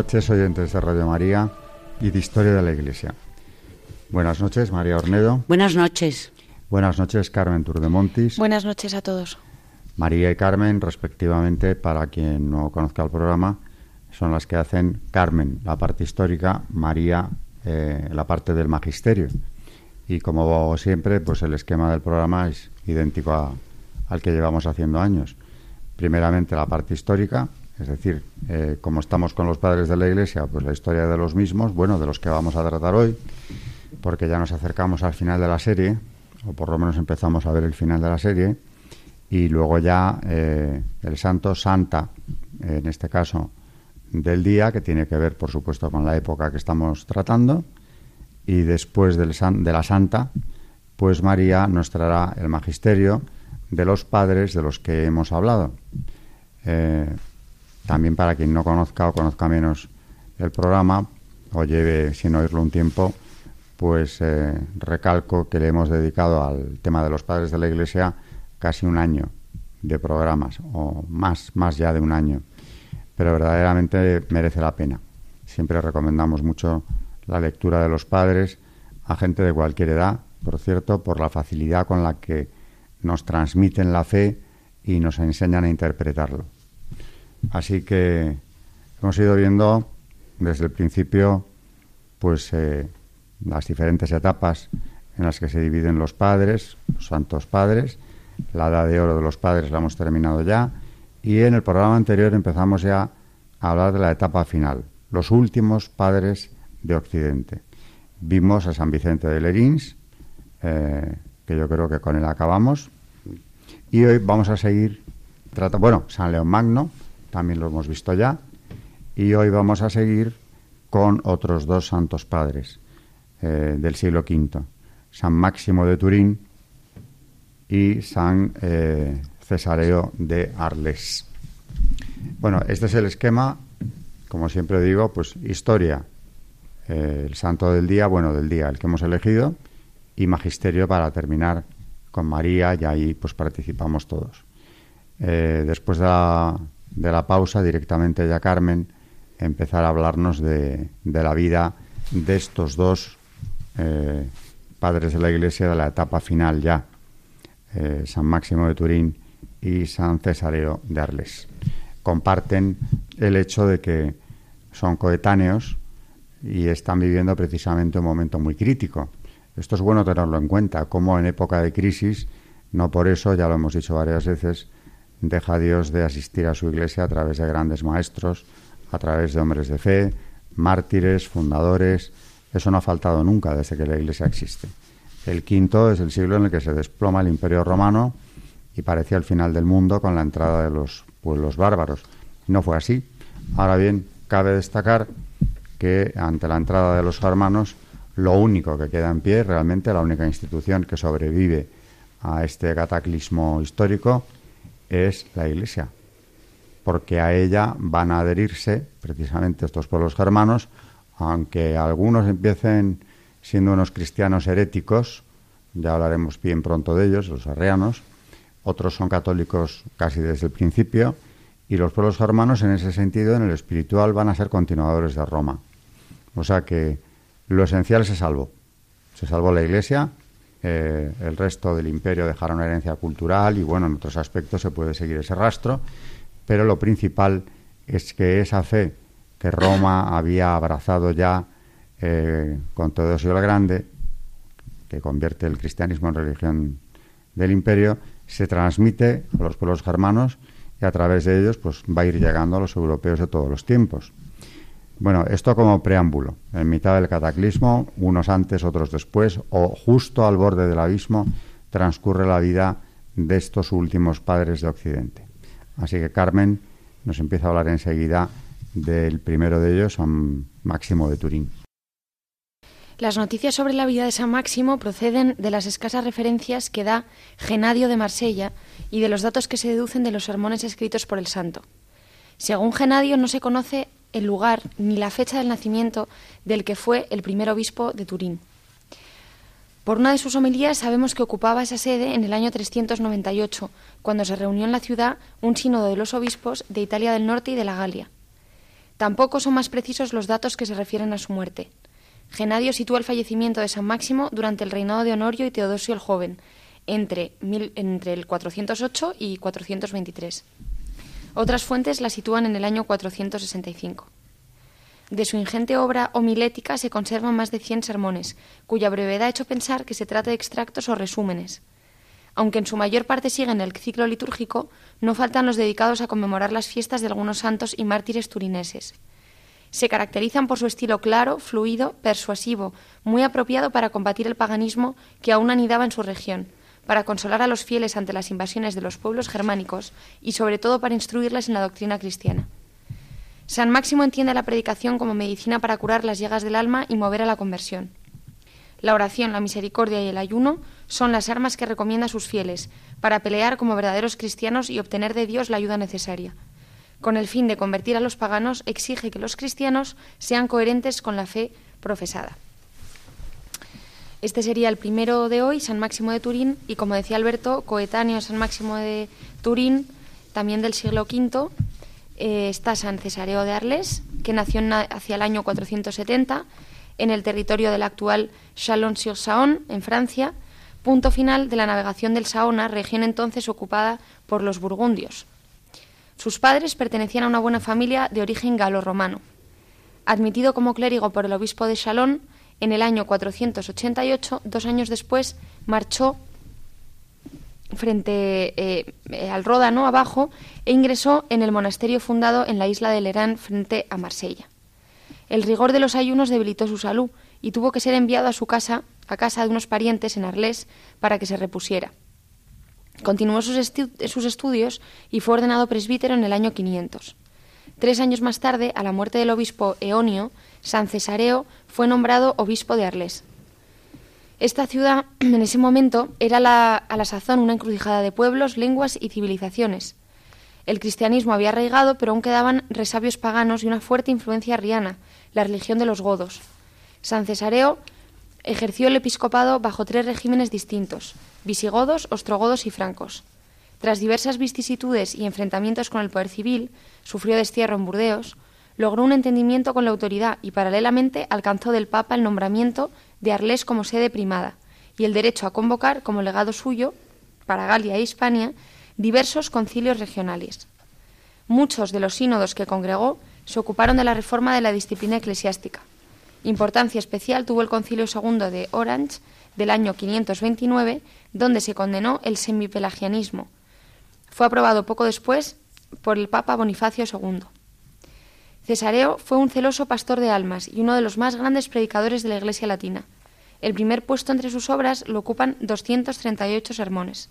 Noches, oyentes de Radio María y de Historia de la Iglesia. Buenas noches, María Ornedo. Buenas noches. Buenas noches, Carmen Turdemontis. Buenas noches a todos. María y Carmen, respectivamente, para quien no conozca el programa, son las que hacen Carmen, la parte histórica, María, eh, la parte del magisterio. Y como siempre, pues el esquema del programa es idéntico a- al que llevamos haciendo años. Primeramente la parte histórica, es decir, eh, como estamos con los padres de la Iglesia, pues la historia de los mismos, bueno, de los que vamos a tratar hoy, porque ya nos acercamos al final de la serie, o por lo menos empezamos a ver el final de la serie, y luego ya eh, el santo, santa, en este caso, del día, que tiene que ver, por supuesto, con la época que estamos tratando, y después del san- de la santa, pues María nos traerá el magisterio de los padres de los que hemos hablado. Eh, también para quien no conozca o conozca menos el programa o lleve sin oírlo un tiempo, pues eh, recalco que le hemos dedicado al tema de los padres de la Iglesia casi un año de programas o más, más ya de un año. Pero verdaderamente merece la pena. Siempre recomendamos mucho la lectura de los padres a gente de cualquier edad, por cierto, por la facilidad con la que nos transmiten la fe y nos enseñan a interpretarlo. Así que hemos ido viendo desde el principio pues eh, las diferentes etapas en las que se dividen los padres, los santos padres. La edad de oro de los padres la hemos terminado ya. Y en el programa anterior empezamos ya a hablar de la etapa final, los últimos padres de Occidente. Vimos a San Vicente de Lerins, eh, que yo creo que con él acabamos. Y hoy vamos a seguir tratando, bueno, San León Magno, también lo hemos visto ya. Y hoy vamos a seguir con otros dos santos padres eh, del siglo V, San Máximo de Turín y San eh, Cesareo de Arles. Bueno, este es el esquema, como siempre digo, pues historia, eh, el santo del día, bueno, del día, el que hemos elegido, y magisterio para terminar con María, y ahí pues participamos todos. Después de la, de la pausa, directamente ya Carmen empezar a hablarnos de, de la vida de estos dos eh, padres de la Iglesia de la etapa final ya, eh, San Máximo de Turín y San Cesareo de Arles. Comparten el hecho de que son coetáneos y están viviendo precisamente un momento muy crítico. Esto es bueno tenerlo en cuenta, como en época de crisis, no por eso, ya lo hemos dicho varias veces, deja Dios de asistir a su iglesia a través de grandes maestros, a través de hombres de fe, mártires, fundadores. Eso no ha faltado nunca desde que la iglesia existe. El quinto es el siglo en el que se desploma el imperio romano y parecía el final del mundo con la entrada de los pueblos bárbaros. No fue así. Ahora bien, cabe destacar que ante la entrada de los germanos, lo único que queda en pie, realmente la única institución que sobrevive a este cataclismo histórico, es la Iglesia, porque a ella van a adherirse precisamente estos pueblos germanos, aunque algunos empiecen siendo unos cristianos heréticos, ya hablaremos bien pronto de ellos, los arreanos, otros son católicos casi desde el principio, y los pueblos germanos en ese sentido, en el espiritual, van a ser continuadores de Roma. O sea que lo esencial se salvó. Se salvó la Iglesia, eh, el resto del imperio dejará una herencia cultural y bueno, en otros aspectos se puede seguir ese rastro, pero lo principal es que esa fe que Roma había abrazado ya eh, con Teodosio el Grande, que convierte el cristianismo en religión del imperio, se transmite a los pueblos germanos y a través de ellos pues va a ir llegando a los europeos de todos los tiempos. Bueno, esto como preámbulo. En mitad del cataclismo, unos antes, otros después, o justo al borde del abismo, transcurre la vida de estos últimos padres de Occidente. Así que Carmen nos empieza a hablar enseguida del primero de ellos, San Máximo de Turín. Las noticias sobre la vida de San Máximo proceden de las escasas referencias que da Genadio de Marsella y de los datos que se deducen de los sermones escritos por el santo. Según Genadio, no se conoce el lugar ni la fecha del nacimiento del que fue el primer obispo de Turín. Por una de sus homilías sabemos que ocupaba esa sede en el año 398, cuando se reunió en la ciudad un sínodo de los obispos de Italia del Norte y de la Galia. Tampoco son más precisos los datos que se refieren a su muerte. Genadio sitúa el fallecimiento de San Máximo durante el reinado de Honorio y Teodosio el Joven, entre, entre el 408 y 423. Otras fuentes la sitúan en el año 465. De su ingente obra homilética se conservan más de 100 sermones, cuya brevedad ha hecho pensar que se trata de extractos o resúmenes. Aunque en su mayor parte siguen el ciclo litúrgico, no faltan los dedicados a conmemorar las fiestas de algunos santos y mártires turineses. Se caracterizan por su estilo claro, fluido, persuasivo, muy apropiado para combatir el paganismo que aún anidaba en su región, para consolar a los fieles ante las invasiones de los pueblos germánicos y sobre todo para instruirles en la doctrina cristiana. San Máximo entiende la predicación como medicina para curar las llagas del alma y mover a la conversión. La oración, la misericordia y el ayuno son las armas que recomienda a sus fieles para pelear como verdaderos cristianos y obtener de Dios la ayuda necesaria. Con el fin de convertir a los paganos, exige que los cristianos sean coherentes con la fe profesada. Este sería el primero de hoy, San Máximo de Turín, y como decía Alberto, coetáneo San Máximo de Turín, también del siglo V, eh, está San Cesareo de Arles, que nació hacia el año 470 en el territorio del actual Chalon-sur-Saône, en Francia, punto final de la navegación del Saona, región entonces ocupada por los burgundios. Sus padres pertenecían a una buena familia de origen galo-romano. Admitido como clérigo por el obispo de Chalon, en el año 488, dos años después, marchó frente eh, al Ródano abajo e ingresó en el monasterio fundado en la isla de Lerán frente a Marsella. El rigor de los ayunos debilitó su salud y tuvo que ser enviado a su casa, a casa de unos parientes en Arles, para que se repusiera. Continuó sus, sus estudios y fue ordenado presbítero en el año 500. Tres años más tarde, a la muerte del obispo Eonio, San Cesareo fue nombrado obispo de Arles. Esta ciudad, en ese momento, era a la sazón una encrucijada de pueblos, lenguas y civilizaciones. El cristianismo había arraigado, pero aún quedaban resabios paganos y una fuerte influencia arriana, la religión de los godos. San Cesareo ejerció el episcopado bajo tres regímenes distintos, visigodos, ostrogodos y francos. Tras diversas vicisitudes y enfrentamientos con el poder civil, sufrió destierro en Burdeos, logró un entendimiento con la autoridad y paralelamente alcanzó del Papa el nombramiento de Arles como sede primada y el derecho a convocar como legado suyo para Galia e Hispania diversos concilios regionales. Muchos de los sínodos que congregó se ocuparon de la reforma de la disciplina eclesiástica. Importancia especial tuvo el Concilio II de Orange del año 529, donde se condenó el semipelagianismo, fue aprobado poco después por el Papa Bonifacio II. Cesareo fue un celoso pastor de almas y uno de los más grandes predicadores de la Iglesia latina. El primer puesto entre sus obras lo ocupan 238 sermones.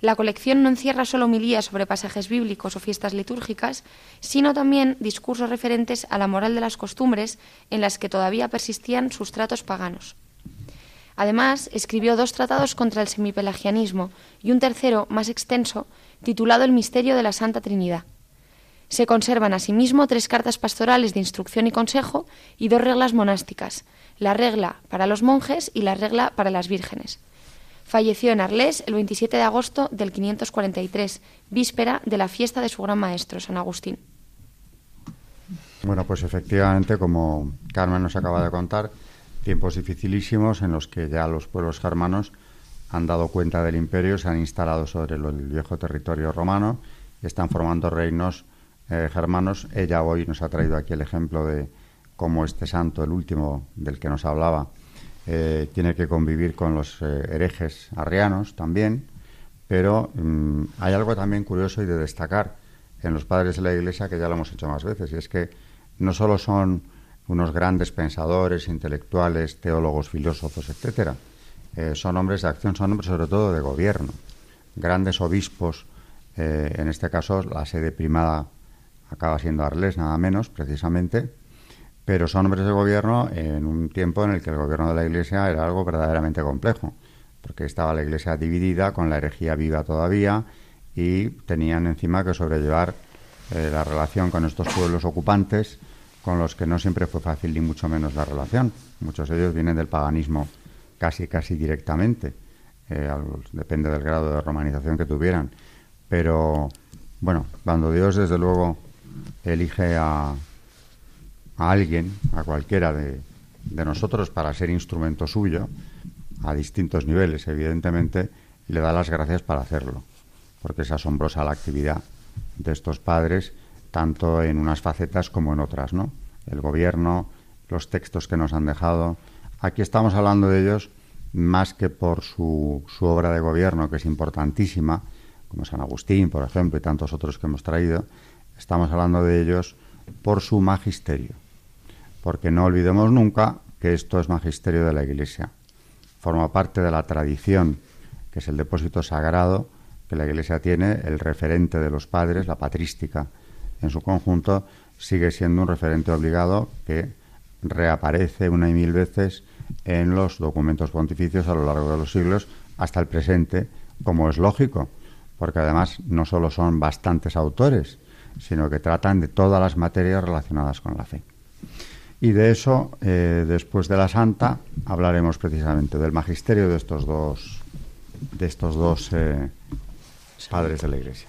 La colección no encierra solo homilías sobre pasajes bíblicos o fiestas litúrgicas, sino también discursos referentes a la moral de las costumbres en las que todavía persistían sustratos paganos. Además, escribió dos tratados contra el semipelagianismo y un tercero, más extenso, titulado El misterio de la Santa Trinidad. Se conservan asimismo tres cartas pastorales de instrucción y consejo y dos reglas monásticas, la regla para los monjes y la regla para las vírgenes. Falleció en Arles el 27 de agosto del 543, víspera de la fiesta de su gran maestro, San Agustín. Bueno, pues efectivamente, como Carmen nos acaba de contar, tiempos dificilísimos en los que ya los pueblos germanos han dado cuenta del imperio, se han instalado sobre el viejo territorio romano y están formando reinos eh, germanos. Ella hoy nos ha traído aquí el ejemplo de cómo este santo, el último del que nos hablaba, eh, tiene que convivir con los eh, herejes arrianos también, Pero mm, hay algo también curioso y de destacar en los padres de la Iglesia que ya lo hemos hecho más veces, y es que no solo son unos grandes pensadores, intelectuales, teólogos, filósofos, etcétera, eh, son hombres de acción, son hombres sobre todo de gobierno, grandes obispos, en este caso la sede primada acaba siendo Arles, nada menos, precisamente, pero son hombres de gobierno en un tiempo en el que el gobierno de la Iglesia era algo verdaderamente complejo, porque estaba la Iglesia dividida, con la herejía viva todavía, y tenían encima que sobrellevar eh, la relación con estos pueblos ocupantes, con los que no siempre fue fácil ni mucho menos la relación. Muchos de ellos vienen del paganismo casi, casi directamente, eh, depende del grado de romanización que tuvieran. Pero, bueno, cuando Dios, desde luego, elige a, alguien, a cualquiera de, de nosotros, para ser instrumento suyo, a distintos niveles, evidentemente, le da las gracias para hacerlo, porque es asombrosa la actividad de estos padres, tanto en unas facetas como en otras, ¿no? El gobierno, los textos que nos han dejado. Aquí estamos hablando de ellos más que por su, su obra de gobierno, que es importantísima, como San Agustín, por ejemplo, y tantos otros que hemos traído, estamos hablando de ellos por su magisterio. Porque no olvidemos nunca que esto es magisterio de la Iglesia. Forma parte de la tradición, que es el depósito sagrado que la Iglesia tiene, el referente de los padres, la patrística en su conjunto, sigue siendo un referente obligado que reaparece una y mil veces en los documentos pontificios a lo largo de los siglos hasta el presente, como es lógico, porque además no solo son bastantes autores, sino que tratan de todas las materias relacionadas con la fe. Y de eso, eh, después de la Santa, hablaremos precisamente del magisterio de estos dos, de estos dos eh, padres de la Iglesia.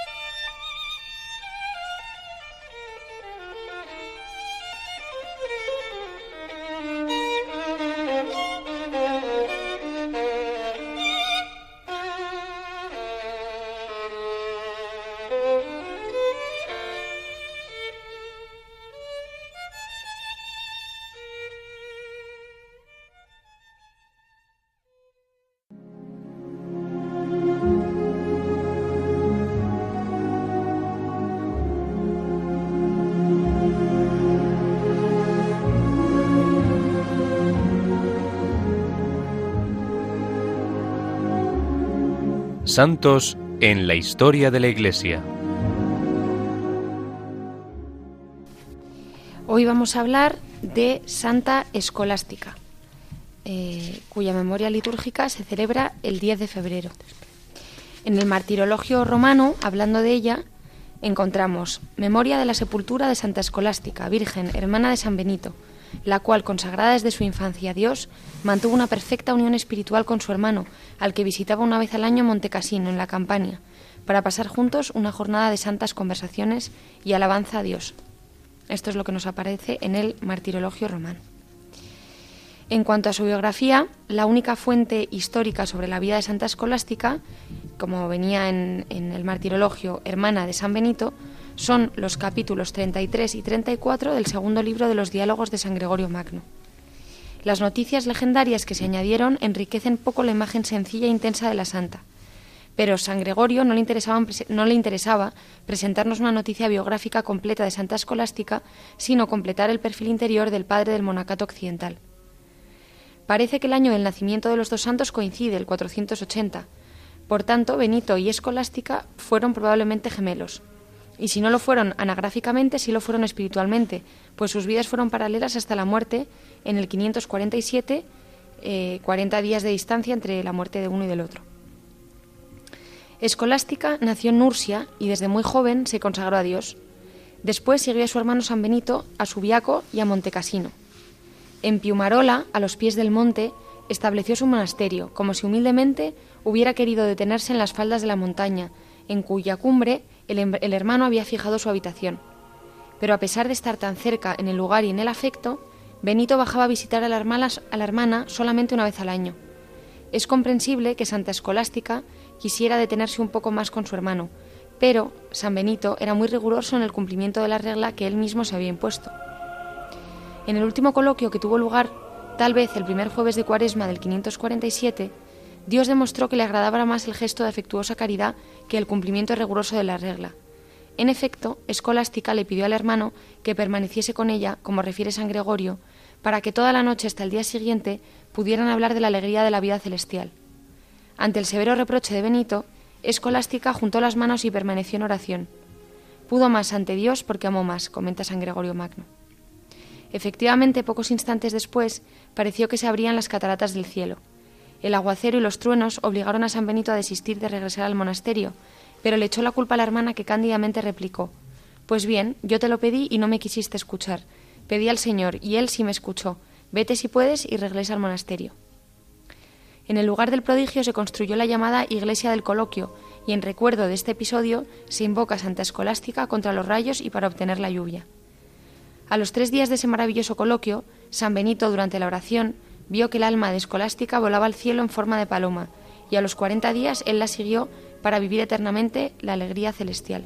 Santos en la historia de la Iglesia. Hoy vamos a hablar de Santa Escolástica, eh, cuya memoria litúrgica se celebra el 10 de febrero. En el martirologio romano, hablando de ella, encontramos Memoria de la sepultura de Santa Escolástica, Virgen, hermana de San Benito, la cual, consagrada desde su infancia a Dios, mantuvo una perfecta unión espiritual con su hermano, al que visitaba una vez al año Montecasino, en la Campania, para pasar juntos una jornada de santas conversaciones y alabanza a Dios. Esto es lo que nos aparece en el Martirologio romano. En cuanto a su biografía, la única fuente histórica sobre la vida de Santa Escolástica, como venía en, en el Martirologio, hermana de San Benito, son los capítulos 33 y 34 del segundo libro de los diálogos de San Gregorio Magno. Las noticias legendarias que se añadieron enriquecen poco la imagen sencilla e intensa de la santa. Pero San Gregorio no le, no le interesaba presentarnos una noticia biográfica completa de Santa Escolástica, sino completar el perfil interior del padre del monacato occidental. Parece que el año del nacimiento de los dos santos coincide, el 480. Por tanto, Benito y Escolástica fueron probablemente gemelos y si no lo fueron anagráficamente, sí lo fueron espiritualmente, pues sus vidas fueron paralelas hasta la muerte en el 547 40 eh, días de distancia entre la muerte de uno y del otro. Escolástica nació en Nursia y desde muy joven se consagró a Dios. Después siguió a su hermano San Benito, a Subiaco y a Montecasino. En Piumarola, a los pies del monte, estableció su monasterio, como si humildemente hubiera querido detenerse en las faldas de la montaña, en cuya cumbre el, hermano había fijado su habitación. Pero a pesar de estar tan cerca en el lugar y en el afecto, Benito bajaba a visitar a la, hermana, a la hermana solamente una vez al año. Es comprensible que Santa Escolástica quisiera detenerse un poco más con su hermano, pero San Benito era muy riguroso en el cumplimiento de la regla que él mismo se había impuesto. En el último coloquio que tuvo lugar, tal vez el primer jueves de Cuaresma del 547, Dios demostró que le agradaba más el gesto de afectuosa caridad que el cumplimiento riguroso de la regla. En efecto, Escolástica le pidió al hermano que permaneciese con ella, como refiere San Gregorio, para que toda la noche hasta el día siguiente pudieran hablar de la alegría de la vida celestial. Ante el severo reproche de Benito, Escolástica juntó las manos y permaneció en oración. Pudo más ante Dios porque amó más, comenta San Gregorio Magno. Efectivamente, pocos instantes después, pareció que se abrían las cataratas del cielo. El aguacero y los truenos obligaron a San Benito a desistir de regresar al monasterio, pero le echó la culpa a la hermana que cándidamente replicó Pues bien, yo te lo pedí y no me quisiste escuchar. Pedí al Señor y Él sí me escuchó. Vete si puedes y regresa al monasterio. En el lugar del prodigio se construyó la llamada Iglesia del Coloquio, y en recuerdo de este episodio se invoca Santa Escolástica contra los rayos y para obtener la lluvia. A los tres días de ese maravilloso coloquio, San Benito, durante la oración, vio que el alma de Escolástica volaba al cielo en forma de paloma, y a los cuarenta días él la siguió para vivir eternamente la alegría celestial.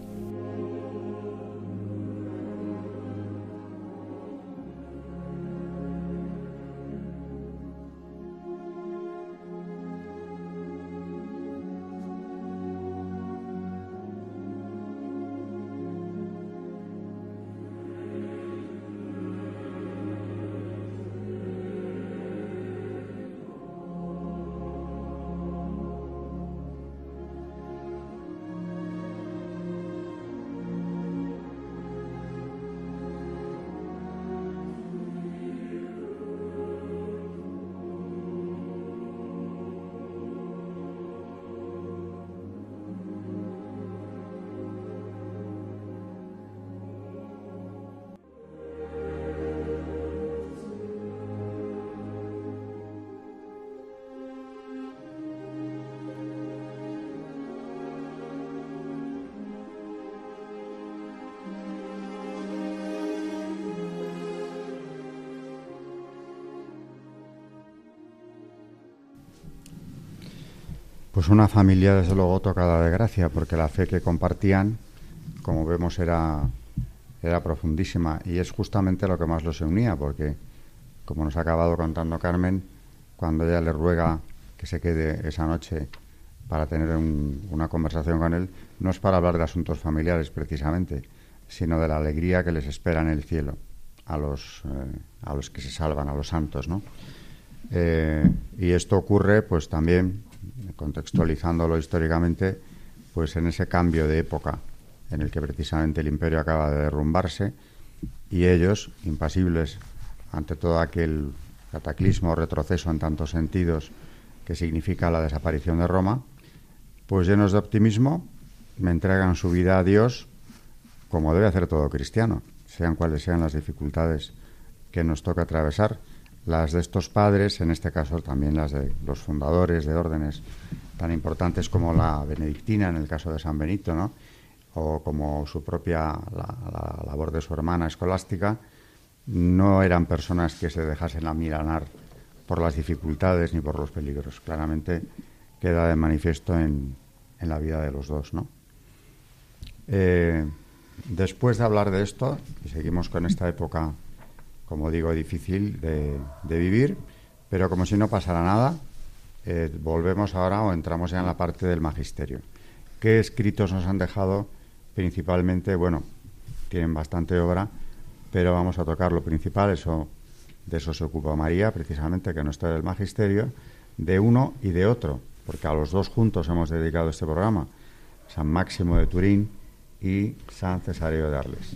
Pues una familia, desde luego, tocada de gracia, porque la fe que compartían, como vemos, era, era profundísima. Y es justamente lo que más los unía, porque, como nos ha acabado contando Carmen, cuando ella le ruega que se quede esa noche para tener una conversación con él, no es para hablar de asuntos familiares precisamente, sino de la alegría que les espera en el cielo a los, eh, a los que se salvan, a los santos, ¿no? Eh, y esto ocurre, pues también contextualizándolo históricamente, pues en ese cambio de época en el que precisamente el imperio acaba de derrumbarse y ellos, impasibles ante todo aquel cataclismo o retroceso en tantos sentidos que significa la desaparición de Roma, pues llenos de optimismo, me entregan su vida a Dios como debe hacer todo cristiano, sean cuales sean las dificultades que nos toca atravesar las de estos padres, en este caso también las de los fundadores de órdenes tan importantes como la benedictina en el caso de San Benito, ¿no? o como su propia la, labor de su hermana escolástica, no eran personas que se dejasen amilanar por las dificultades ni por los peligros. Claramente queda de manifiesto en, en la vida de los dos. ¿no? Eh, después de hablar de esto, y seguimos con esta época como digo, difícil de, vivir, pero como si no pasara nada, eh, volvemos ahora o entramos ya en la parte del magisterio. ¿Qué escritos nos han dejado? Principalmente, bueno, tienen bastante obra, pero vamos a tocar lo principal, eso, de eso se ocupa María, precisamente, que no está del magisterio, de uno y de otro, porque a los dos juntos hemos dedicado este programa, San Máximo de Turín y San Cesáreo de Arles.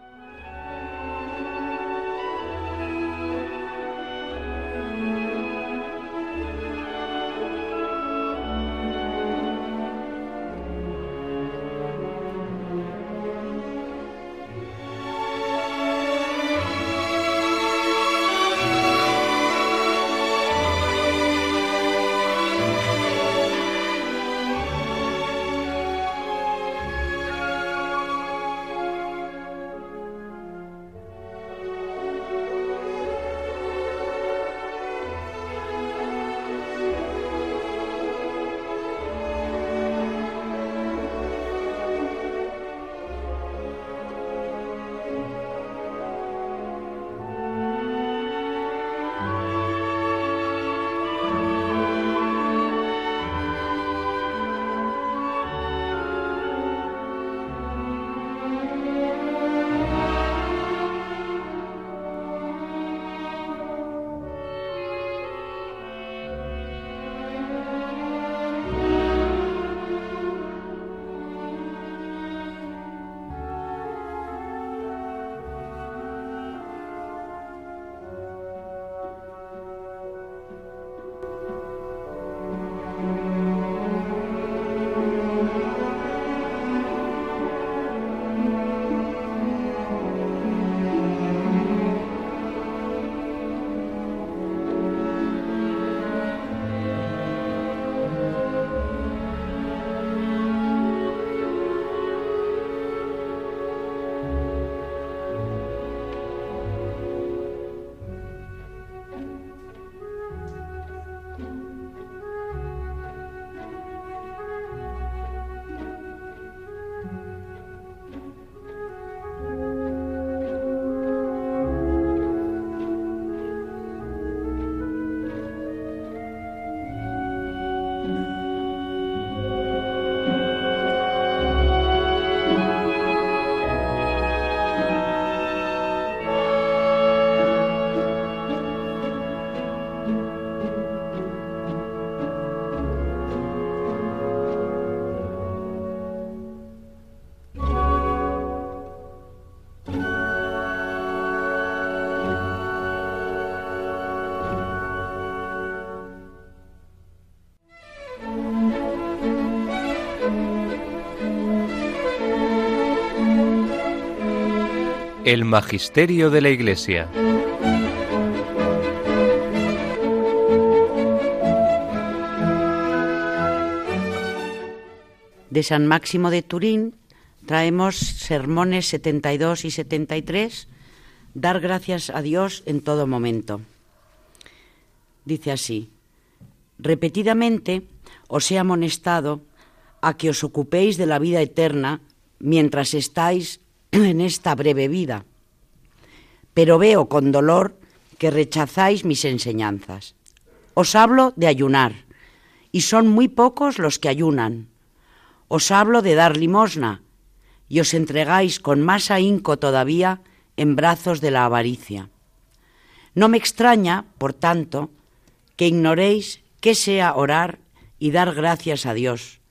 El Magisterio de la Iglesia. De San Máximo de Turín traemos sermones 72 y 73, dar gracias a Dios en todo momento. Dice así, repetidamente os he amonestado a que os ocupéis de la vida eterna mientras estáis en esta breve vida, pero veo con dolor que rechazáis mis enseñanzas. Os hablo de ayunar, y son muy pocos los que ayunan. Os hablo de dar limosna, y os entregáis con más ahínco todavía en brazos de la avaricia. No me extraña, por tanto, que ignoréis qué sea orar y dar gracias a Dios.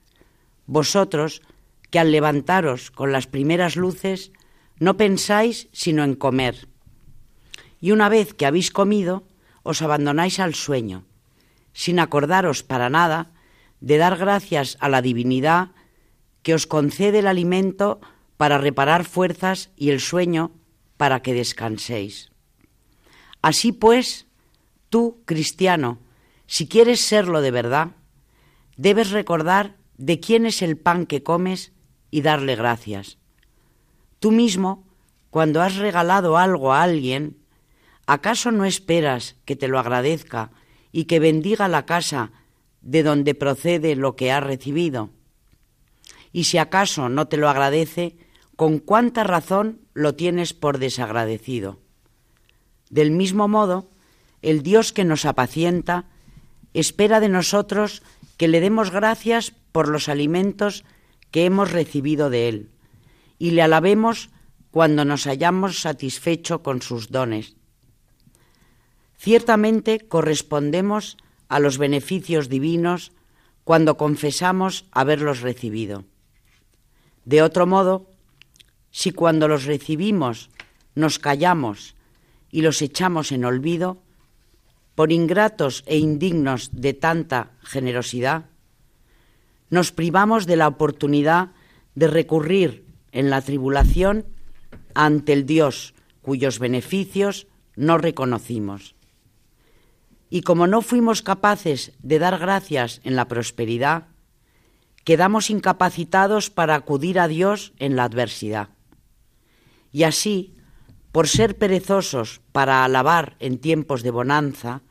Vosotros, que al levantaros con las primeras luces no pensáis sino en comer. Y una vez que habéis comido, os abandonáis al sueño, sin acordaros para nada de dar gracias a la divinidad que os concede el alimento para reparar fuerzas y el sueño para que descanséis. Así pues, tú, cristiano, si quieres serlo de verdad, debes recordar de quién es el pan que comes y darle gracias. Tú mismo, cuando has regalado algo a alguien, ¿acaso no esperas que te lo agradezca y que bendiga la casa de donde procede lo que has recibido? Y si acaso no te lo agradece, ¿con cuánta razón lo tienes por desagradecido? Del mismo modo, el Dios que nos apacienta espera de nosotros que le demos gracias por los alimentos que hemos recibido de Él y le alabemos cuando nos hayamos satisfecho con sus dones. Ciertamente correspondemos a los beneficios divinos cuando confesamos haberlos recibido. De otro modo, si cuando los recibimos nos callamos y los echamos en olvido, por ingratos e indignos de tanta generosidad, nos privamos de la oportunidad de recurrir en la tribulación ante el Dios cuyos beneficios no reconocimos. Y como no fuimos capaces de dar gracias en la prosperidad, quedamos incapacitados para acudir a Dios en la adversidad. Y así, por ser perezosos para alabar en tiempos de bonanza,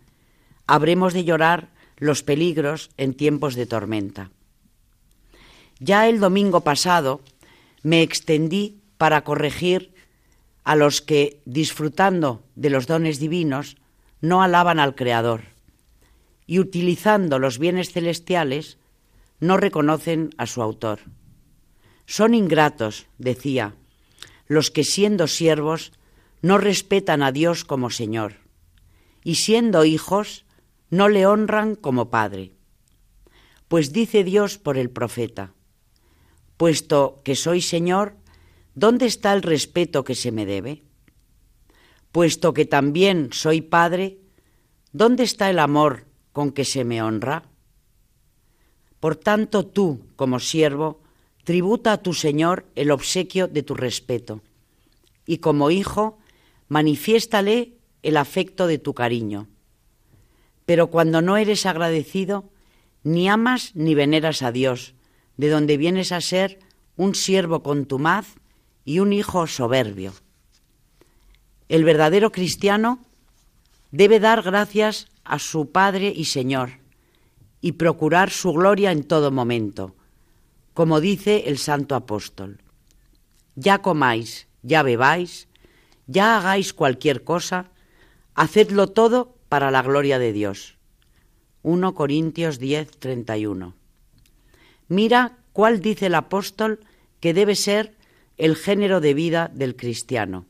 habremos de llorar los peligros en tiempos de tormenta. Ya el domingo pasado me extendí para corregir a los que, disfrutando de los dones divinos, no alaban al Creador y utilizando los bienes celestiales, no reconocen a su autor. Son ingratos, decía, los que siendo siervos no respetan a Dios como Señor, y siendo hijos no le honran como Padre. Pues dice Dios por el profeta, puesto que soy Señor, ¿dónde está el respeto que se me debe? Puesto que también soy Padre, ¿dónde está el amor con que se me honra? Por tanto, tú, como siervo, tributa a tu Señor el obsequio de tu respeto, y como hijo, manifiéstale el afecto de tu cariño. Pero cuando no eres agradecido, ni amas ni veneras a Dios, de donde vienes a ser un siervo contumaz y un hijo soberbio. El verdadero cristiano debe dar gracias a su Padre y Señor y procurar su gloria en todo momento, como dice el santo apóstol. Ya comáis, ya bebáis, ya hagáis cualquier cosa, hacedlo todo para la gloria de Dios. 1 Corintios 10, 31. Mira cuál dice el apóstol que debe ser el género de vida del cristiano.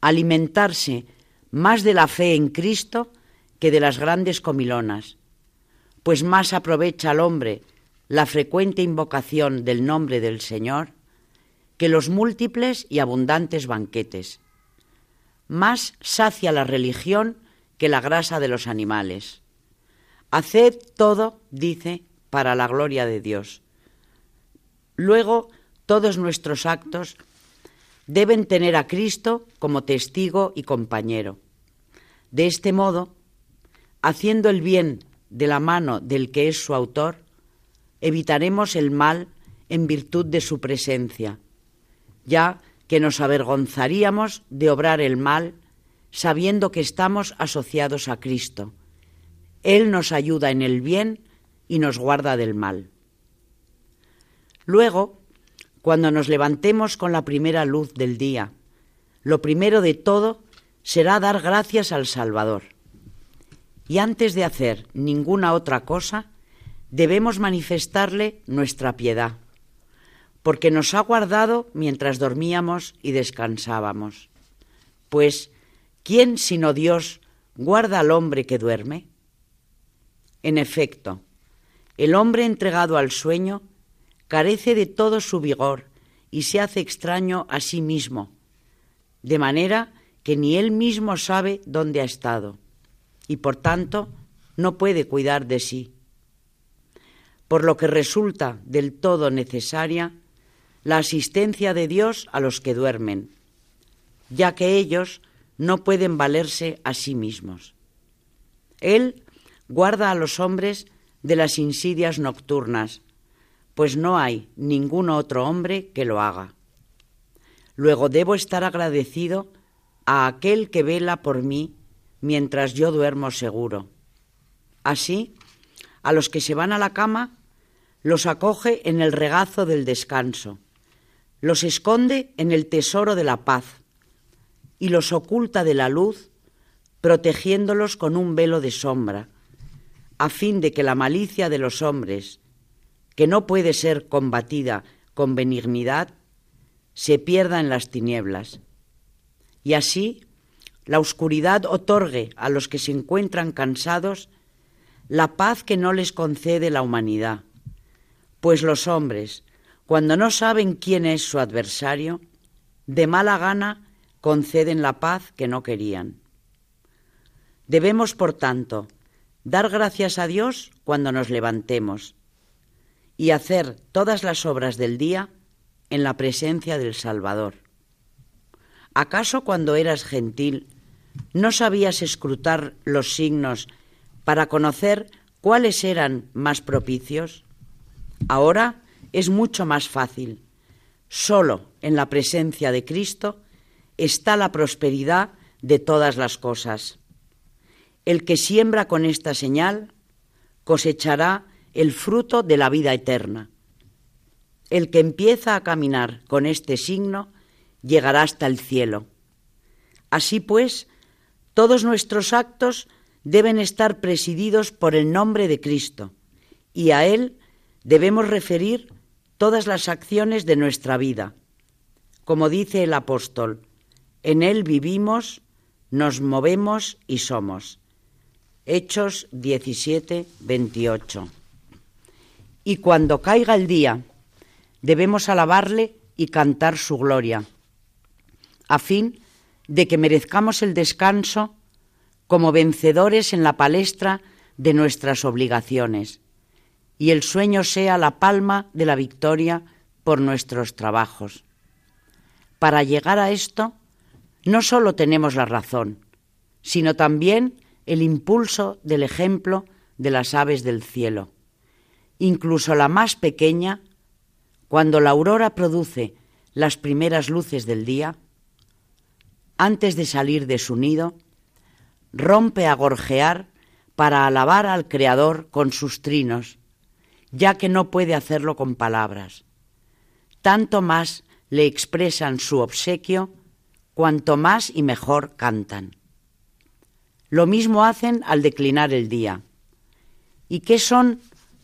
Alimentarse más de la fe en Cristo que de las grandes comilonas, pues más aprovecha al hombre la frecuente invocación del nombre del Señor que los múltiples y abundantes banquetes. Más sacia la religión que la grasa de los animales. Haced todo, dice, para la gloria de Dios. Luego, todos nuestros actos deben tener a Cristo como testigo y compañero. De este modo, haciendo el bien de la mano del que es su autor, evitaremos el mal en virtud de su presencia, ya que nos avergonzaríamos de obrar el mal sabiendo que estamos asociados a Cristo. Él nos ayuda en el bien y nos guarda del mal. Luego, cuando nos levantemos con la primera luz del día, lo primero de todo será dar gracias al Salvador y antes de hacer ninguna otra cosa, debemos manifestarle nuestra piedad, porque nos ha guardado mientras dormíamos y descansábamos. Pues, ¿quién sino Dios guarda al hombre que duerme? En efecto, el hombre entregado al sueño carece de todo su vigor y se hace extraño a sí mismo, de manera que ni él mismo sabe dónde ha estado y por tanto no puede cuidar de sí. Por lo que resulta del todo necesaria la asistencia de Dios a los que duermen, ya que ellos no pueden valerse a sí mismos. Él guarda a los hombres de las insidias nocturnas, pues no hay ningún otro hombre que lo haga. Luego debo estar agradecido a aquel que vela por mí mientras yo duermo seguro. Así, a los que se van a la cama, los acoge en el regazo del descanso, los esconde en el tesoro de la paz y los oculta de la luz, protegiéndolos con un velo de sombra, a fin de que la malicia de los hombres, que no puede ser combatida con benignidad, se pierda en las tinieblas. Y así la oscuridad otorgue a los que se encuentran cansados la paz que no les concede la humanidad, pues los hombres, cuando no saben quién es su adversario, de mala gana conceden la paz que no querían. Debemos, por tanto, dar gracias a Dios cuando nos levantemos y hacer todas las obras del día en la presencia del Salvador. ¿Acaso cuando eras gentil no sabías escrutar los signos para conocer cuáles eran más propicios? Ahora es mucho más fácil. Solo en la presencia de Cristo está la prosperidad de todas las cosas. El que siembra con esta señal cosechará el fruto de la vida eterna. El que empieza a caminar con este signo llegará hasta el cielo. Así pues, todos nuestros actos deben estar presididos por el nombre de Cristo y a Él debemos referir todas las acciones de nuestra vida. Como dice el apóstol, en Él vivimos, nos movemos y somos. Hechos 17, 28. Y cuando caiga el día, debemos alabarle y cantar su gloria, a fin de que merezcamos el descanso como vencedores en la palestra de nuestras obligaciones, y el sueño sea la palma de la victoria por nuestros trabajos. Para llegar a esto, no solo tenemos la razón, sino también el impulso del ejemplo de las aves del cielo. Incluso la más pequeña, cuando la aurora produce las primeras luces del día, antes de salir de su nido, rompe a gorjear para alabar al Creador con sus trinos, ya que no puede hacerlo con palabras. Tanto más le expresan su obsequio, cuanto más y mejor cantan. Lo mismo hacen al declinar el día. ¿Y qué son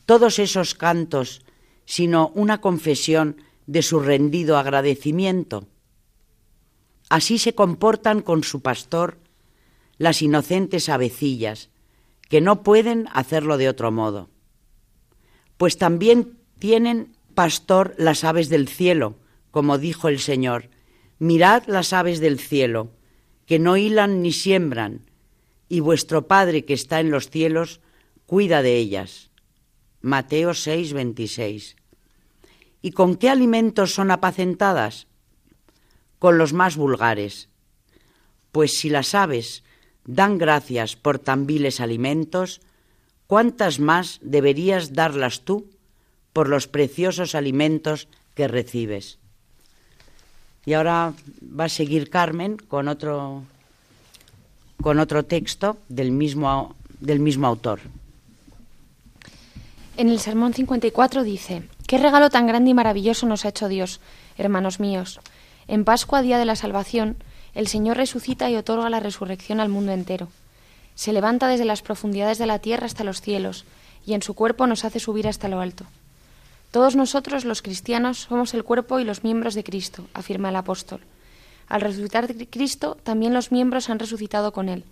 todos esos cantos sino una confesión de su rendido agradecimiento? Así se comportan con su pastor las inocentes avecillas, que no pueden hacerlo de otro modo. Pues también tienen pastor las aves del cielo, como dijo el Señor, mirad las aves del cielo, que no hilan ni siembran, y vuestro Padre que está en los cielos cuida de ellas. Mateo 6, 26. ¿Y con qué alimentos son apacentadas? Con los más vulgares. Pues si las aves dan gracias por tan viles alimentos, ¿cuántas más deberías darlas tú por los preciosos alimentos que recibes? Y ahora va a seguir Carmen con otro, con otro texto del mismo, del mismo autor. En el Sermón 54 dice, Qué regalo tan grande y maravilloso nos ha hecho Dios, hermanos míos. En Pascua, día de la salvación, el Señor resucita y otorga la resurrección al mundo entero. Se levanta desde las profundidades de la tierra hasta los cielos, y en su cuerpo nos hace subir hasta lo alto. Todos nosotros, los cristianos, somos el cuerpo y los miembros de Cristo, afirma el apóstol. Al resucitar Cristo, también los miembros han resucitado con Él,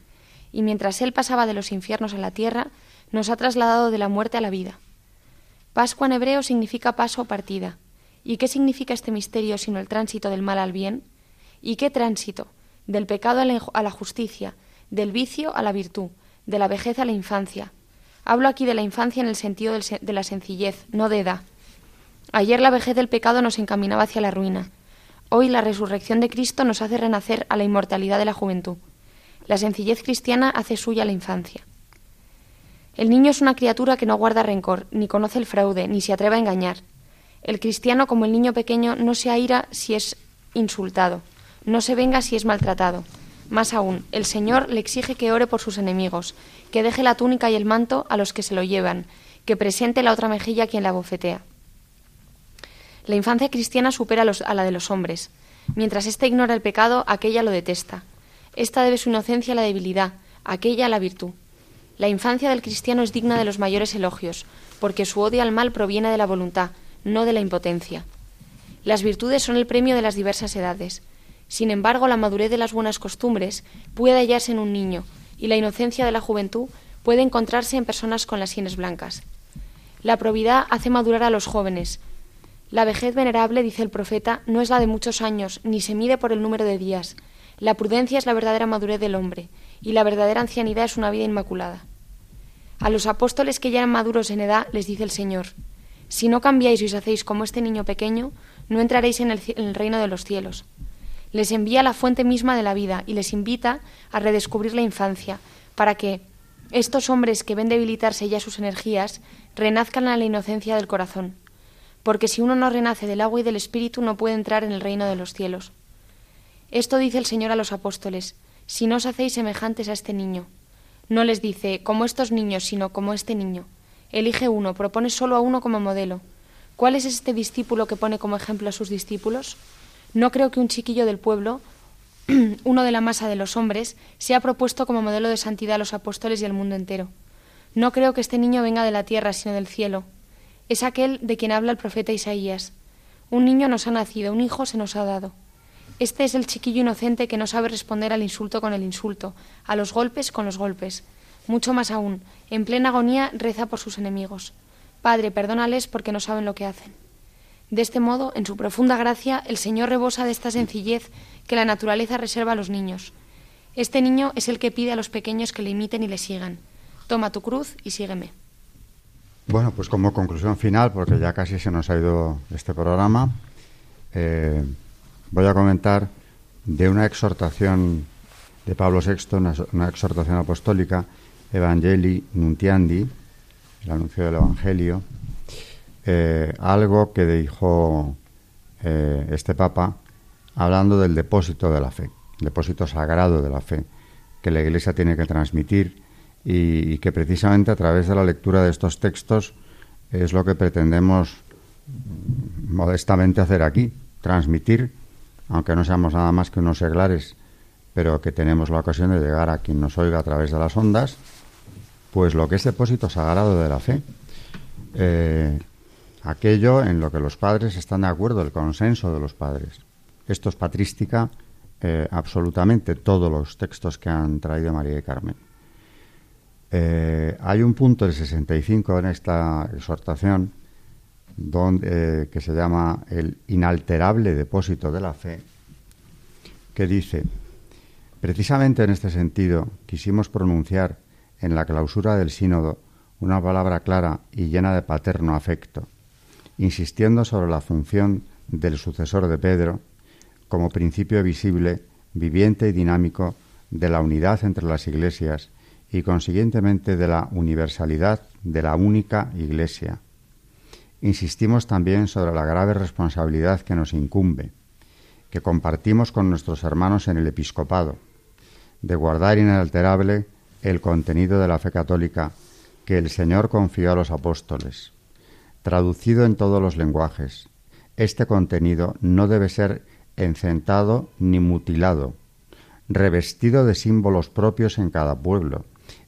y mientras Él pasaba de los infiernos a la tierra, nos ha trasladado de la muerte a la vida. Pascua en hebreo significa paso o partida. ¿Y qué significa este misterio sino el tránsito del mal al bien? ¿Y qué tránsito? Del pecado a la justicia, del vicio a la virtud, de la vejez a la infancia. Hablo aquí de la infancia en el sentido de la sencillez, no de edad. Ayer la vejez del pecado nos encaminaba hacia la ruina. Hoy la resurrección de Cristo nos hace renacer a la inmortalidad de la juventud. La sencillez cristiana hace suya la infancia. El niño es una criatura que no guarda rencor, ni conoce el fraude, ni se atreve a engañar. El cristiano, como el niño pequeño, no se aira si es insultado, no se venga si es maltratado. Más aún, el Señor le exige que ore por sus enemigos, que deje la túnica y el manto a los que se lo llevan, que presente la otra mejilla a quien la bofetea. La infancia cristiana supera a la de los hombres. Mientras éste ignora el pecado, aquella lo detesta. Esta debe su inocencia a la debilidad, aquella a la virtud. La infancia del cristiano es digna de los mayores elogios, porque su odio al mal proviene de la voluntad, no de la impotencia. Las virtudes son el premio de las diversas edades. Sin embargo, la madurez de las buenas costumbres puede hallarse en un niño, y la inocencia de la juventud puede encontrarse en personas con las sienes blancas. La probidad hace madurar a los jóvenes. La vejez venerable, dice el profeta, no es la de muchos años, ni se mide por el número de días. La prudencia es la verdadera madurez del hombre, y la verdadera ancianidad es una vida inmaculada. A los apóstoles que ya eran maduros en edad les dice el Señor, si no cambiáis y os hacéis como este niño pequeño, no entraréis en el, en el reino de los cielos. Les envía la fuente misma de la vida y les invita a redescubrir la infancia, para que estos hombres que ven debilitarse ya sus energías renazcan a la inocencia del corazón. Porque si uno no renace del agua y del espíritu no puede entrar en el reino de los cielos. Esto dice el Señor a los apóstoles, si no os hacéis semejantes a este niño. No les dice como estos niños, sino como este niño. Elige uno, propone solo a uno como modelo. ¿Cuál es este discípulo que pone como ejemplo a sus discípulos? No creo que un chiquillo del pueblo, uno de la masa de los hombres, sea propuesto como modelo de santidad a los apóstoles y al mundo entero. No creo que este niño venga de la tierra, sino del cielo. Es aquel de quien habla el profeta Isaías. Un niño nos ha nacido, un hijo se nos ha dado. Este es el chiquillo inocente que no sabe responder al insulto con el insulto, a los golpes con los golpes. Mucho más aún, en plena agonía reza por sus enemigos. Padre, perdónales porque no saben lo que hacen. De este modo, en su profunda gracia, el Señor rebosa de esta sencillez que la naturaleza reserva a los niños. Este niño es el que pide a los pequeños que le imiten y le sigan. Toma tu cruz y sígueme. Bueno, pues como conclusión final, porque ya casi se nos ha ido este programa, eh, voy a comentar de una exhortación de Pablo VI, una, exhortación apostólica, Evangelii Nuntiandi, el anuncio del Evangelio, eh, algo que dijo eh, este Papa hablando del depósito de la fe, depósito sagrado de la fe, que la Iglesia tiene que transmitir y, que precisamente a través de la lectura de estos textos es lo que pretendemos modestamente hacer aquí, transmitir aunque no seamos nada más que unos seglares, pero que tenemos la ocasión de llegar a quien nos oiga a través de las ondas, pues lo que es depósito sagrado de la fe. Eh, aquello en lo que los padres están de acuerdo, el consenso de los padres. Esto es patrística eh, absolutamente todos los textos que han traído María y Carmen. Eh, hay un punto del 65 en esta exhortación donde, eh, que se llama el inalterable depósito de la fe, que dice, precisamente en este sentido quisimos pronunciar en la clausura del sínodo una palabra clara y llena de paterno afecto, insistiendo sobre la función del sucesor de Pedro como principio visible, viviente y dinámico de la unidad entre las iglesias y consiguientemente de la universalidad de la única iglesia, insistimos también sobre la grave responsabilidad que nos incumbe, que compartimos con nuestros hermanos en el episcopado, de guardar inalterable el contenido de la fe católica que el Señor confió a los apóstoles. Traducido en todos los lenguajes, este contenido no debe ser encentado ni mutilado, revestido de símbolos propios en cada pueblo,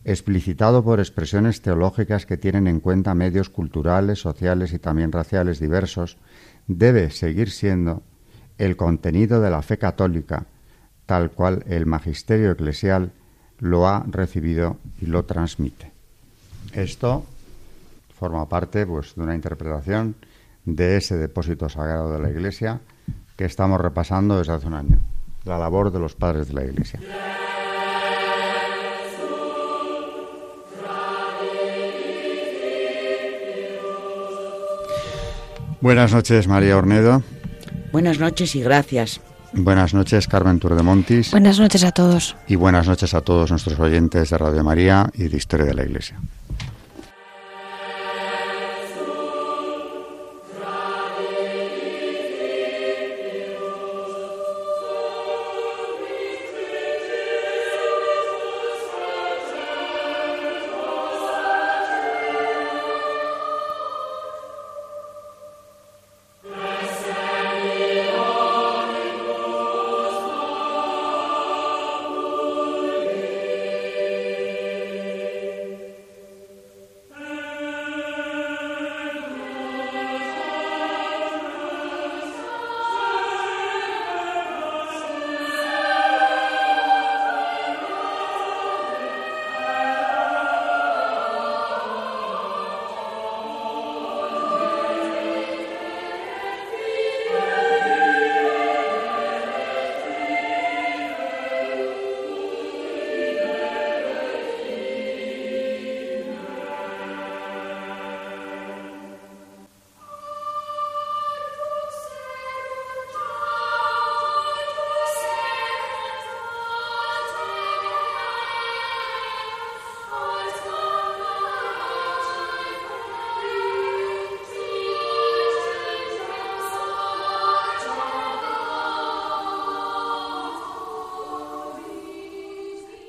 explicitado por expresiones teológicas que tienen en cuenta medios culturales, sociales y también raciales diversos, debe seguir siendo el contenido de la fe católica, tal cual el magisterio eclesial lo ha recibido y lo transmite. Esto forma parte pues, de una interpretación de ese depósito sagrado de la Iglesia que estamos repasando desde hace un año, la labor de los padres de la Iglesia. Buenas noches, María Ornedo. Buenas noches y gracias. Buenas noches, Carmen Turdemontis. Buenas noches a todos. Y buenas noches a todos nuestros oyentes de Radio María y de Historia de la Iglesia.